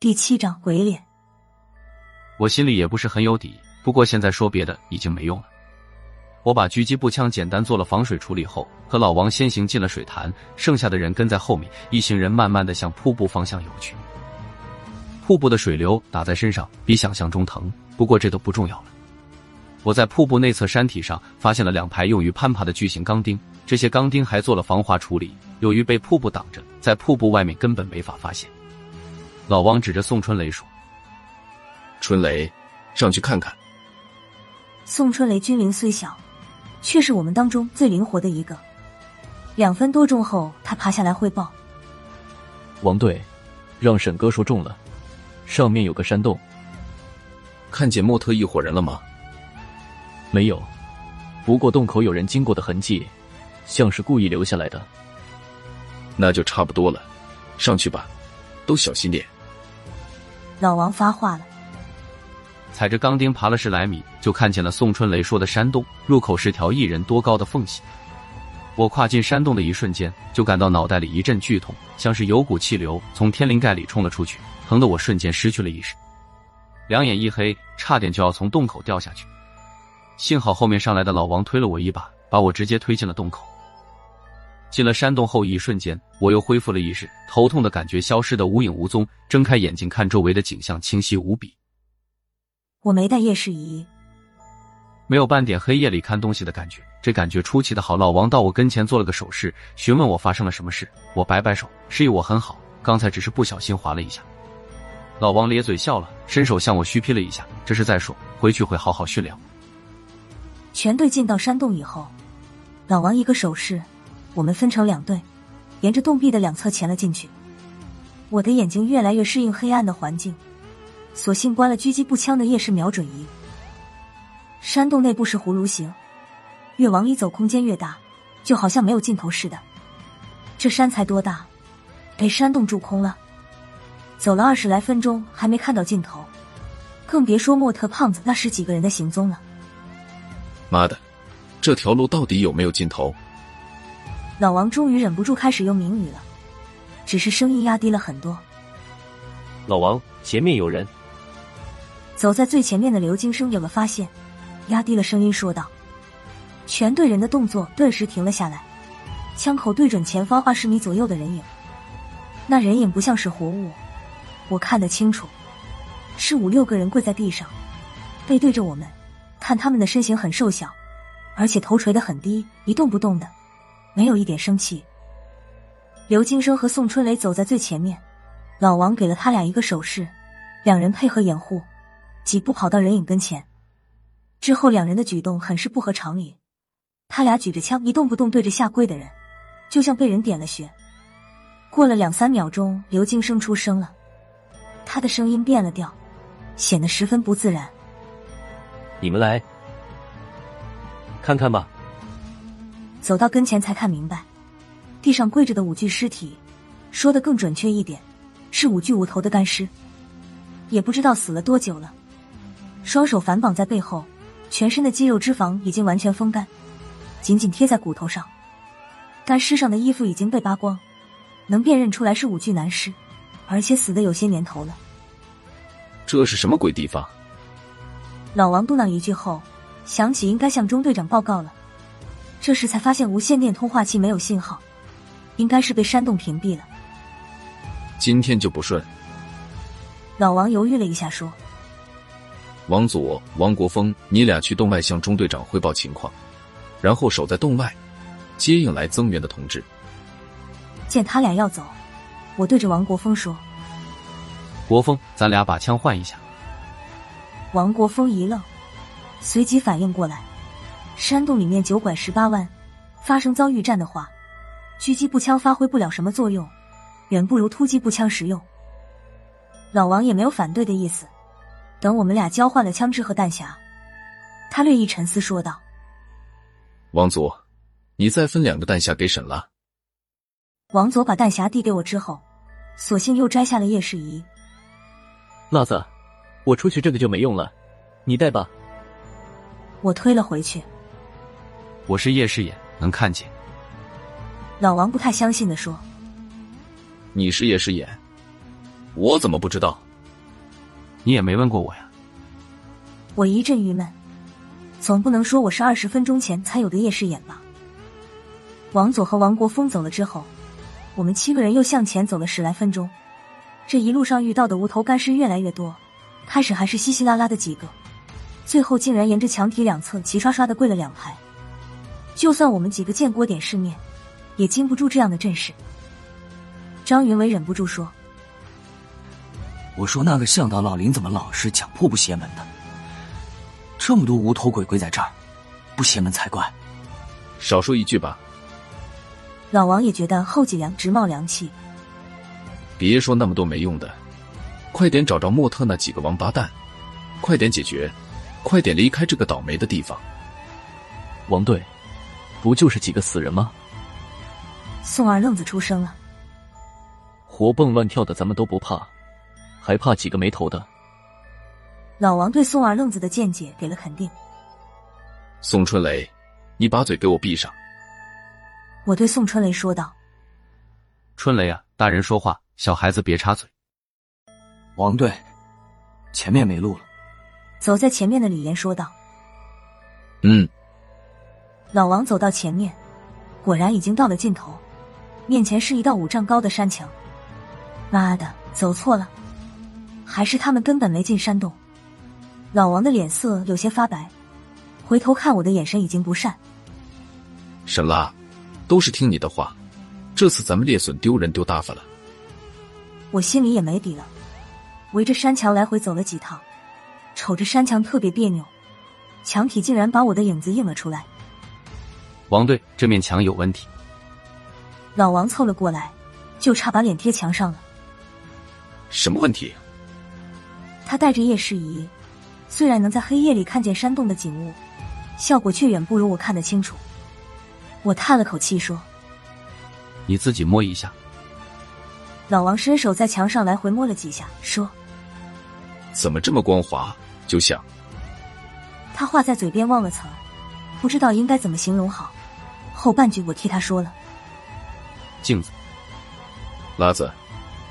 第七章鬼脸。我心里也不是很有底，不过现在说别的已经没用了。我把狙击步枪简单做了防水处理后，和老王先行进了水潭，剩下的人跟在后面。一行人慢慢的向瀑布方向游去。瀑布的水流打在身上比想象中疼，不过这都不重要了。我在瀑布内侧山体上发现了两排用于攀爬的巨型钢钉，这些钢钉还做了防滑处理，由于被瀑布挡着，在瀑布外面根本没法发现。老王指着宋春雷说：“春雷，上去看看。”宋春雷军龄虽小，却是我们当中最灵活的一个。两分多钟后，他爬下来汇报：“王队，让沈哥说中了，上面有个山洞。看见莫特一伙人了吗？没有，不过洞口有人经过的痕迹，像是故意留下来的。那就差不多了，上去吧，都小心点。”老王发话了，踩着钢钉爬了十来米，就看见了宋春雷说的山洞入口是条一人多高的缝隙。我跨进山洞的一瞬间，就感到脑袋里一阵剧痛，像是有股气流从天灵盖里冲了出去，疼得我瞬间失去了意识，两眼一黑，差点就要从洞口掉下去。幸好后面上来的老王推了我一把，把我直接推进了洞口。进了山洞后，一瞬间我又恢复了意识，头痛的感觉消失的无影无踪。睁开眼睛看周围的景象，清晰无比。我没带夜视仪，没有半点黑夜里看东西的感觉，这感觉出奇的好。老王到我跟前做了个手势，询问我发生了什么事。我摆摆手，示意我很好，刚才只是不小心滑了一下。老王咧嘴笑了，伸手向我虚劈了一下，这是在说回去会好好训练。全队进到山洞以后，老王一个手势。我们分成两队，沿着洞壁的两侧潜了进去。我的眼睛越来越适应黑暗的环境，索性关了狙击步枪的夜视瞄准仪。山洞内部是葫芦形，越往里走空间越大，就好像没有尽头似的。这山才多大，被山洞蛀空了。走了二十来分钟还没看到尽头，更别说莫特胖子那十几个人的行踪了。妈的，这条路到底有没有尽头？老王终于忍不住开始用谜语了，只是声音压低了很多。老王，前面有人。走在最前面的刘金生有了发现，压低了声音说道：“全队人的动作顿时停了下来，枪口对准前方二十米左右的人影。那人影不像是活物，我看得清楚，是五六个人跪在地上，背对着我们。看他们的身形很瘦小，而且头垂得很低，一动不动的。”没有一点生气。刘金生和宋春雷走在最前面，老王给了他俩一个手势，两人配合掩护，几步跑到人影跟前。之后两人的举动很是不合常理，他俩举着枪一动不动对着下跪的人，就像被人点了穴。过了两三秒钟，刘金生出声了，他的声音变了调，显得十分不自然。你们来看看吧。走到跟前才看明白，地上跪着的五具尸体，说的更准确一点，是五具无头的干尸，也不知道死了多久了。双手反绑在背后，全身的肌肉脂肪已经完全风干，紧紧贴在骨头上。干尸上的衣服已经被扒光，能辨认出来是五具男尸，而且死的有些年头了。这是什么鬼地方？老王嘟囔一句后，想起应该向中队长报告了。这时才发现无线电通话器没有信号，应该是被山洞屏蔽了。今天就不顺。老王犹豫了一下，说：“王祖、王国峰，你俩去洞外向中队长汇报情况，然后守在洞外，接应来增援的同志。”见他俩要走，我对着王国峰说：“国峰，咱俩把枪换一下。”王国峰一愣，随即反应过来。山洞里面九拐十八弯，发生遭遇战的话，狙击步枪发挥不了什么作用，远不如突击步枪实用。老王也没有反对的意思。等我们俩交换了枪支和弹匣，他略一沉思说道：“王佐，你再分两个弹匣给沈了。”王佐把弹匣递给我之后，索性又摘下了夜视仪。辣子，我出去这个就没用了，你带吧。我推了回去。我是夜视眼，能看见。老王不太相信的说：“你是夜视眼，我怎么不知道？你也没问过我呀。我一阵郁闷，总不能说我是二十分钟前才有的夜视眼吧？王佐和王国峰走了之后，我们七个人又向前走了十来分钟。这一路上遇到的无头干尸越来越多，开始还是稀稀拉拉的几个，最后竟然沿着墙体两侧齐刷刷的跪了两排。就算我们几个见过点世面，也经不住这样的阵势。张云伟忍不住说：“我说那个向导老林怎么老是讲破不邪门的？这么多无头鬼鬼在这儿，不邪门才怪。”少说一句吧。老王也觉得后脊梁直冒凉气。别说那么多没用的，快点找着莫特那几个王八蛋，快点解决，快点离开这个倒霉的地方。王队，不就是几个死人吗？宋二愣子出声了。活蹦乱跳的咱们都不怕，还怕几个没头的？老王对宋二愣子的见解给了肯定。宋春雷，你把嘴给我闭上。我对宋春雷说道：“春雷啊，大人说话，小孩子别插嘴。”王队，前面没路了。走在前面的李岩说道：“嗯。”老王走到前面，果然已经到了尽头，面前是一道五丈高的山墙。妈的，走错了，还是他们根本没进山洞？老王的脸色有些发白，回头看我的眼神已经不善。沈拉。都是听你的话，这次咱们猎隼丢人丢大发了。我心里也没底了，围着山墙来回走了几趟，瞅着山墙特别别扭，墙体竟然把我的影子映了出来。王队，这面墙有问题。老王凑了过来，就差把脸贴墙上了。什么问题？他带着夜视仪，虽然能在黑夜里看见山洞的景物，效果却远不如我看得清楚。我叹了口气说：“你自己摸一下。”老王伸手在墙上来回摸了几下，说：“怎么这么光滑？就像……”他话在嘴边忘了词，不知道应该怎么形容好。后半句我替他说了：“镜子。”拉子，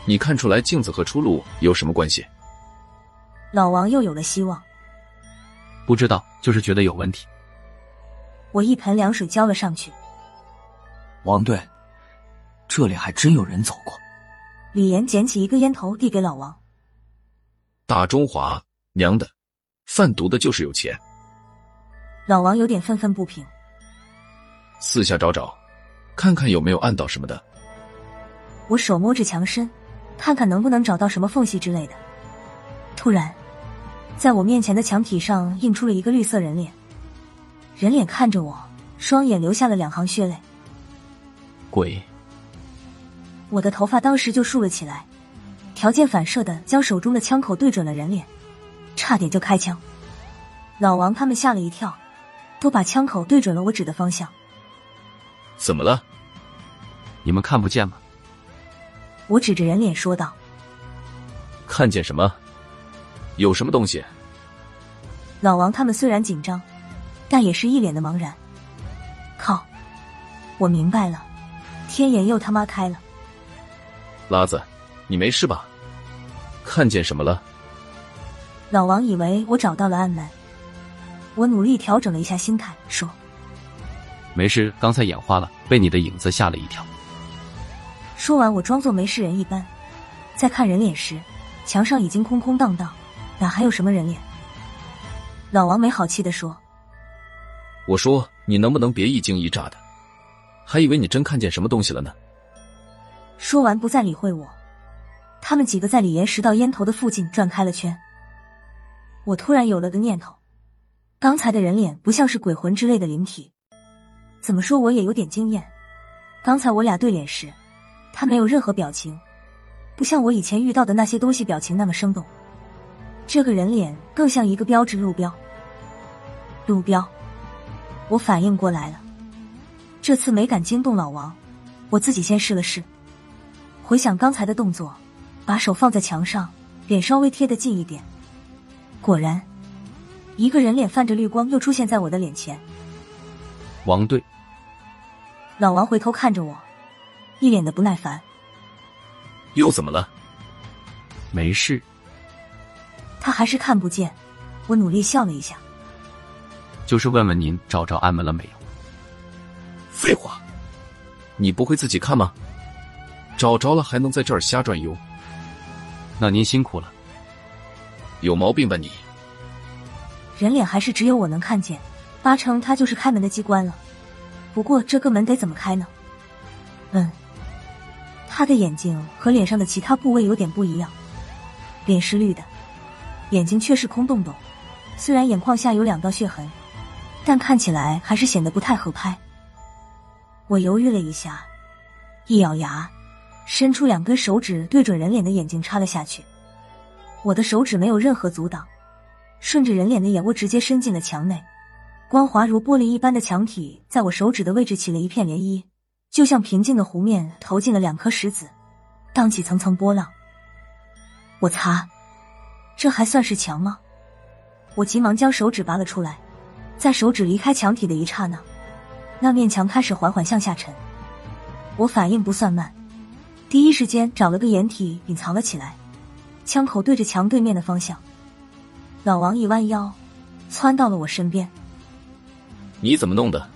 你看出来镜子和出路有什么关系？老王又有了希望。不知道，就是觉得有问题。我一盆凉水浇了上去。王队，这里还真有人走过。李岩捡起一个烟头递给老王。大中华娘的，贩毒的就是有钱。老王有点愤愤不平。四下找找，看看有没有暗道什么的。我手摸着墙身，看看能不能找到什么缝隙之类的。突然，在我面前的墙体上映出了一个绿色人脸。人脸看着我，双眼流下了两行血泪。鬼！我的头发当时就竖了起来，条件反射的将手中的枪口对准了人脸，差点就开枪。老王他们吓了一跳，都把枪口对准了我指的方向。怎么了？你们看不见吗？我指着人脸说道。看见什么？有什么东西？老王他们虽然紧张。但也是一脸的茫然。靠！我明白了，天眼又他妈开了。拉子，你没事吧？看见什么了？老王以为我找到了暗门，我努力调整了一下心态，说：“没事，刚才眼花了，被你的影子吓了一跳。”说完，我装作没事人一般，在看人脸时，墙上已经空空荡荡，哪还有什么人脸？老王没好气的说。我说：“你能不能别一惊一乍的？还以为你真看见什么东西了呢。”说完不再理会我，他们几个在李岩石到烟头的附近转开了圈。我突然有了个念头：刚才的人脸不像是鬼魂之类的灵体，怎么说我也有点经验。刚才我俩对脸时，他没有任何表情，不像我以前遇到的那些东西表情那么生动。这个人脸更像一个标志路标，路标。我反应过来了，这次没敢惊动老王，我自己先试了试。回想刚才的动作，把手放在墙上，脸稍微贴得近一点，果然，一个人脸泛着绿光又出现在我的脸前。王队，老王回头看着我，一脸的不耐烦。又怎么了？没事。他还是看不见。我努力笑了一下，就是问问您找着安门了没有？废话，你不会自己看吗？找着了还能在这儿瞎转悠？那您辛苦了。有毛病吧你？人脸还是只有我能看见，八成他就是开门的机关了。不过这个门得怎么开呢？嗯，他的眼睛和脸上的其他部位有点不一样，脸是绿的，眼睛却是空洞洞。虽然眼眶下有两道血痕，但看起来还是显得不太合拍。我犹豫了一下，一咬牙，伸出两根手指对准人脸的眼睛插了下去。我的手指没有任何阻挡，顺着人脸的眼窝直接伸进了墙内。光滑如玻璃一般的墙体在我手指的位置起了一片涟漪，就像平静的湖面投进了两颗石子，荡起层层波浪。我擦，这还算是墙吗？我急忙将手指拔了出来，在手指离开墙体的一刹那，那面墙开始缓缓向下沉。我反应不算慢，第一时间找了个掩体隐藏了起来，枪口对着墙对面的方向。老王一弯腰，窜到了我身边。你怎么弄的？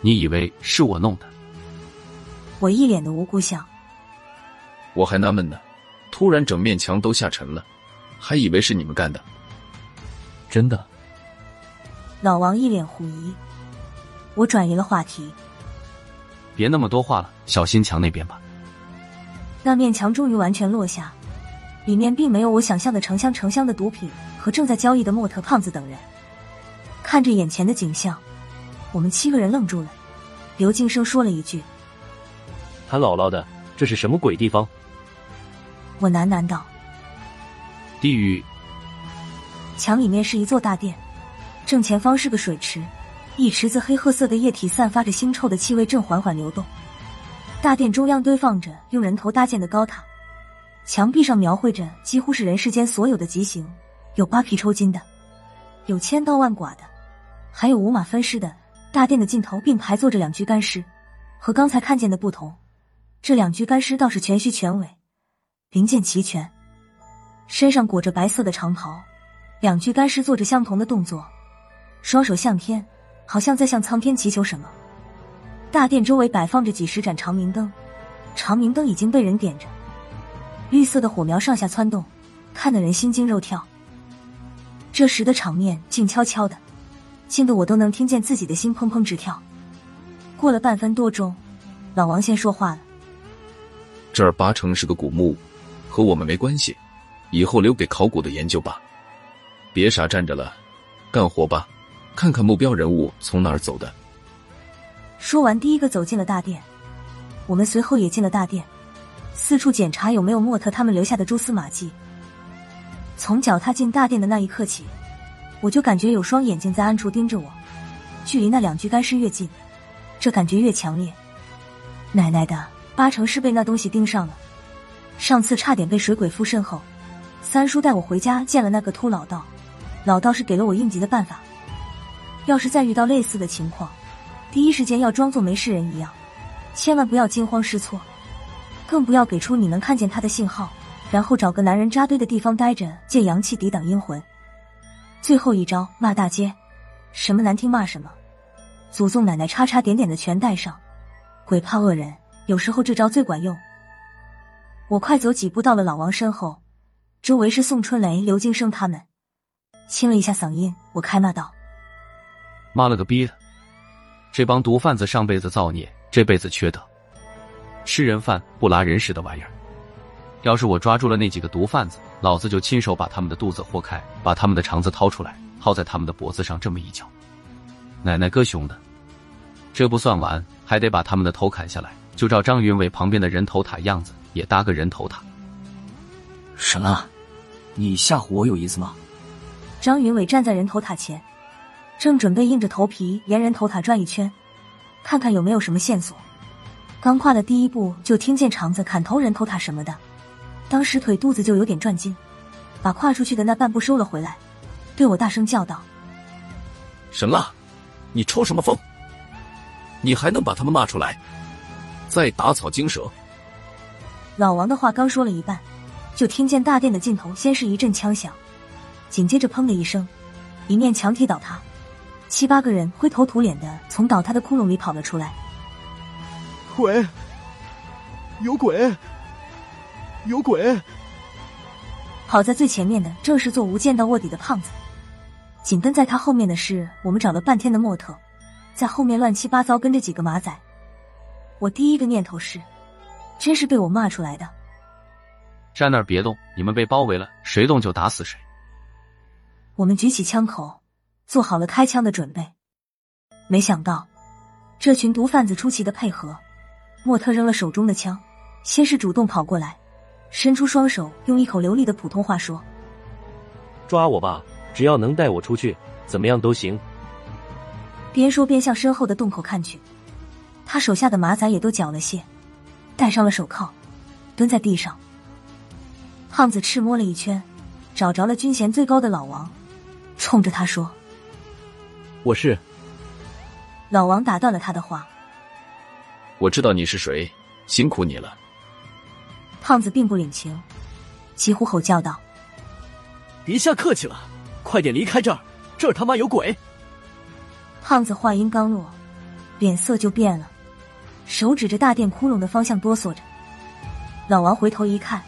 你以为是我弄的？我一脸的无辜相。我还纳闷呢，突然整面墙都下沉了，还以为是你们干的。真的，老王一脸狐疑。我转移了话题，别那么多话了，小心墙那边吧。那面墙终于完全落下，里面并没有我想象的成箱成箱的毒品和正在交易的莫特胖子等人。看着眼前的景象，我们七个人愣住了。刘静生说了一句：“他姥姥的，这是什么鬼地方？”我喃喃道：“地狱。”墙里面是一座大殿，正前方是个水池，一池子黑褐色的液体散发着腥臭的气味，正缓缓流动。大殿中央堆放着用人头搭建的高塔，墙壁上描绘着几乎是人世间所有的极刑，有扒皮抽筋的，有千刀万剐的，还有五马分尸的。大殿的尽头并排坐着两具干尸，和刚才看见的不同，这两具干尸倒是全须全尾，零件齐全，身上裹着白色的长袍。两具干尸做着相同的动作，双手向天，好像在向苍天祈求什么。大殿周围摆放着几十盏长明灯，长明灯已经被人点着，绿色的火苗上下窜动，看得人心惊肉跳。这时的场面静悄悄的，静得我都能听见自己的心砰砰直跳。过了半分多钟，老王先说话了：“这儿八成是个古墓，和我们没关系，以后留给考古的研究吧。”别傻站着了，干活吧！看看目标人物从哪儿走的。说完，第一个走进了大殿，我们随后也进了大殿，四处检查有没有莫特他们留下的蛛丝马迹。从脚踏进大殿的那一刻起，我就感觉有双眼睛在暗处盯着我，距离那两具干尸越近，这感觉越强烈。奶奶的，八成是被那东西盯上了。上次差点被水鬼附身后，三叔带我回家见了那个秃老道。老道士给了我应急的办法，要是再遇到类似的情况，第一时间要装作没事人一样，千万不要惊慌失措，更不要给出你能看见他的信号，然后找个男人扎堆的地方待着，借阳气抵挡阴魂。最后一招骂大街，什么难听骂什么，祖宗奶奶叉叉点点的全带上，鬼怕恶人，有时候这招最管用。我快走几步到了老王身后，周围是宋春雷、刘金生他们。清了一下嗓音，我开骂道：“妈了个逼的！这帮毒贩子上辈子造孽，这辈子缺德，吃人饭不拉人屎的玩意儿！要是我抓住了那几个毒贩子，老子就亲手把他们的肚子豁开，把他们的肠子掏出来，套在他们的脖子上，这么一脚，奶奶哥熊的！这不算完，还得把他们的头砍下来，就照张云伟旁边的人头塔样子，也搭个人头塔。什么？你吓唬我有意思吗？”张云伟站在人头塔前，正准备硬着头皮沿人头塔转一圈，看看有没有什么线索。刚跨了第一步，就听见肠子砍头人头塔什么的，当时腿肚子就有点转筋，把跨出去的那半步收了回来，对我大声叫道：“神了，你抽什么风？你还能把他们骂出来？再打草惊蛇！”老王的话刚说了一半，就听见大殿的尽头先是一阵枪响。紧接着砰的一声，一面墙体倒塌，七八个人灰头土脸的从倒塌的窟窿里跑了出来。鬼！有鬼！有鬼！跑在最前面的正是做无间道卧底的胖子，紧跟在他后面的是我们找了半天的莫特，在后面乱七八糟跟着几个马仔。我第一个念头是，真是被我骂出来的。站那儿别动，你们被包围了，谁动就打死谁。我们举起枪口，做好了开枪的准备。没想到，这群毒贩子出奇的配合。莫特扔了手中的枪，先是主动跑过来，伸出双手，用一口流利的普通话说：“抓我吧，只要能带我出去，怎么样都行。”边说边向身后的洞口看去，他手下的马仔也都缴了械，戴上了手铐，蹲在地上。胖子赤摸了一圈，找着了军衔最高的老王，冲着他说：“我是。”老王打断了他的话。我知道你是谁，辛苦你了。胖子并不领情，几乎吼叫道：“别瞎客气了，快点离开这儿，这儿他妈有鬼！”胖子话音刚落，脸色就变了，手指着大殿窟窿的方向哆嗦着。老王回头一看，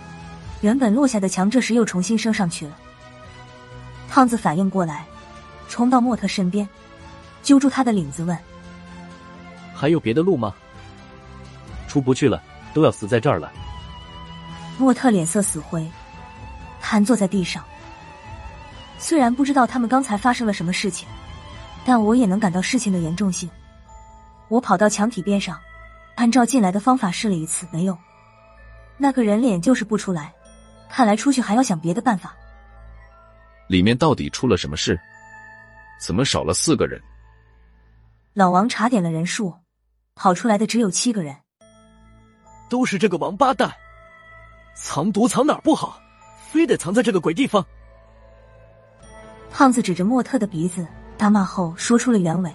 原本落下的墙这时又重新升上去了。胖子反应过来，冲到莫特身边，揪住他的领子问：“还有别的路吗？”出不去了，都要死在这儿了。莫特脸色死灰，瘫坐在地上。虽然不知道他们刚才发生了什么事情，但我也能感到事情的严重性。我跑到墙体边上，按照进来的方法试了一次，没用。那个人脸就是不出来，看来出去还要想别的办法。里面到底出了什么事？怎么少了四个人？老王查点了人数，跑出来的只有七个人。都是这个王八蛋，藏毒藏哪儿不好，非得藏在这个鬼地方。胖子指着莫特的鼻子大骂后，说出了原委。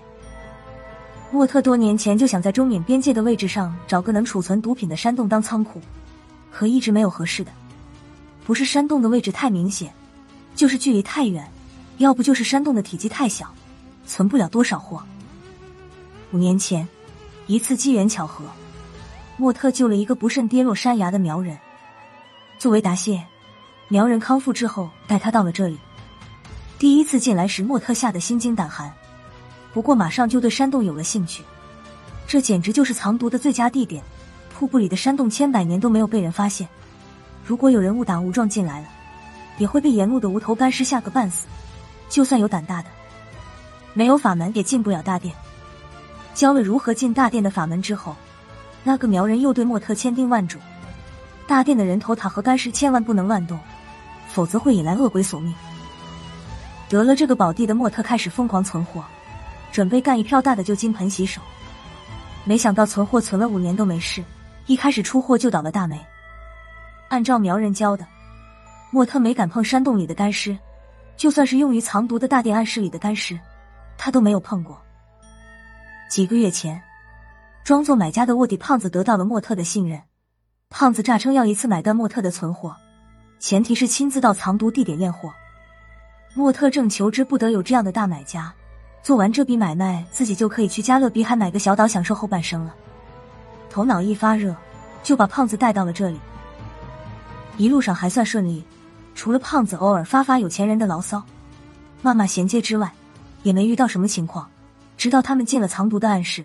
莫特多年前就想在中缅边界的位置上找个能储存毒品的山洞当仓库，可一直没有合适的。不是山洞的位置太明显，就是距离太远，要不就是山洞的体积太小，存不了多少货。五年前，一次机缘巧合。莫特救了一个不慎跌落山崖的苗人，作为答谢，苗人康复之后带他到了这里。第一次进来时，莫特吓得心惊胆寒，不过马上就对山洞有了兴趣。这简直就是藏毒的最佳地点，瀑布里的山洞千百年都没有被人发现。如果有人误打误撞进来了，也会被沿路的无头干尸吓个半死。就算有胆大的，没有法门也进不了大殿。教了如何进大殿的法门之后。那个苗人又对莫特千叮万嘱：大殿的人头塔和干尸千万不能乱动，否则会引来恶鬼索命。得了这个宝地的莫特开始疯狂存货，准备干一票大的就金盆洗手。没想到存货存了五年都没事，一开始出货就倒了大霉。按照苗人教的，莫特没敢碰山洞里的干尸，就算是用于藏毒的大殿暗室里的干尸，他都没有碰过。几个月前。装作买家的卧底胖子得到了莫特的信任，胖子诈称要一次买断莫特的存货，前提是亲自到藏毒地点验货。莫特正求之不得有这样的大买家，做完这笔买卖，自己就可以去加勒比海买个小岛享受后半生了。头脑一发热，就把胖子带到了这里。一路上还算顺利，除了胖子偶尔发发有钱人的牢骚、骂骂衔接之外，也没遇到什么情况。直到他们进了藏毒的暗室。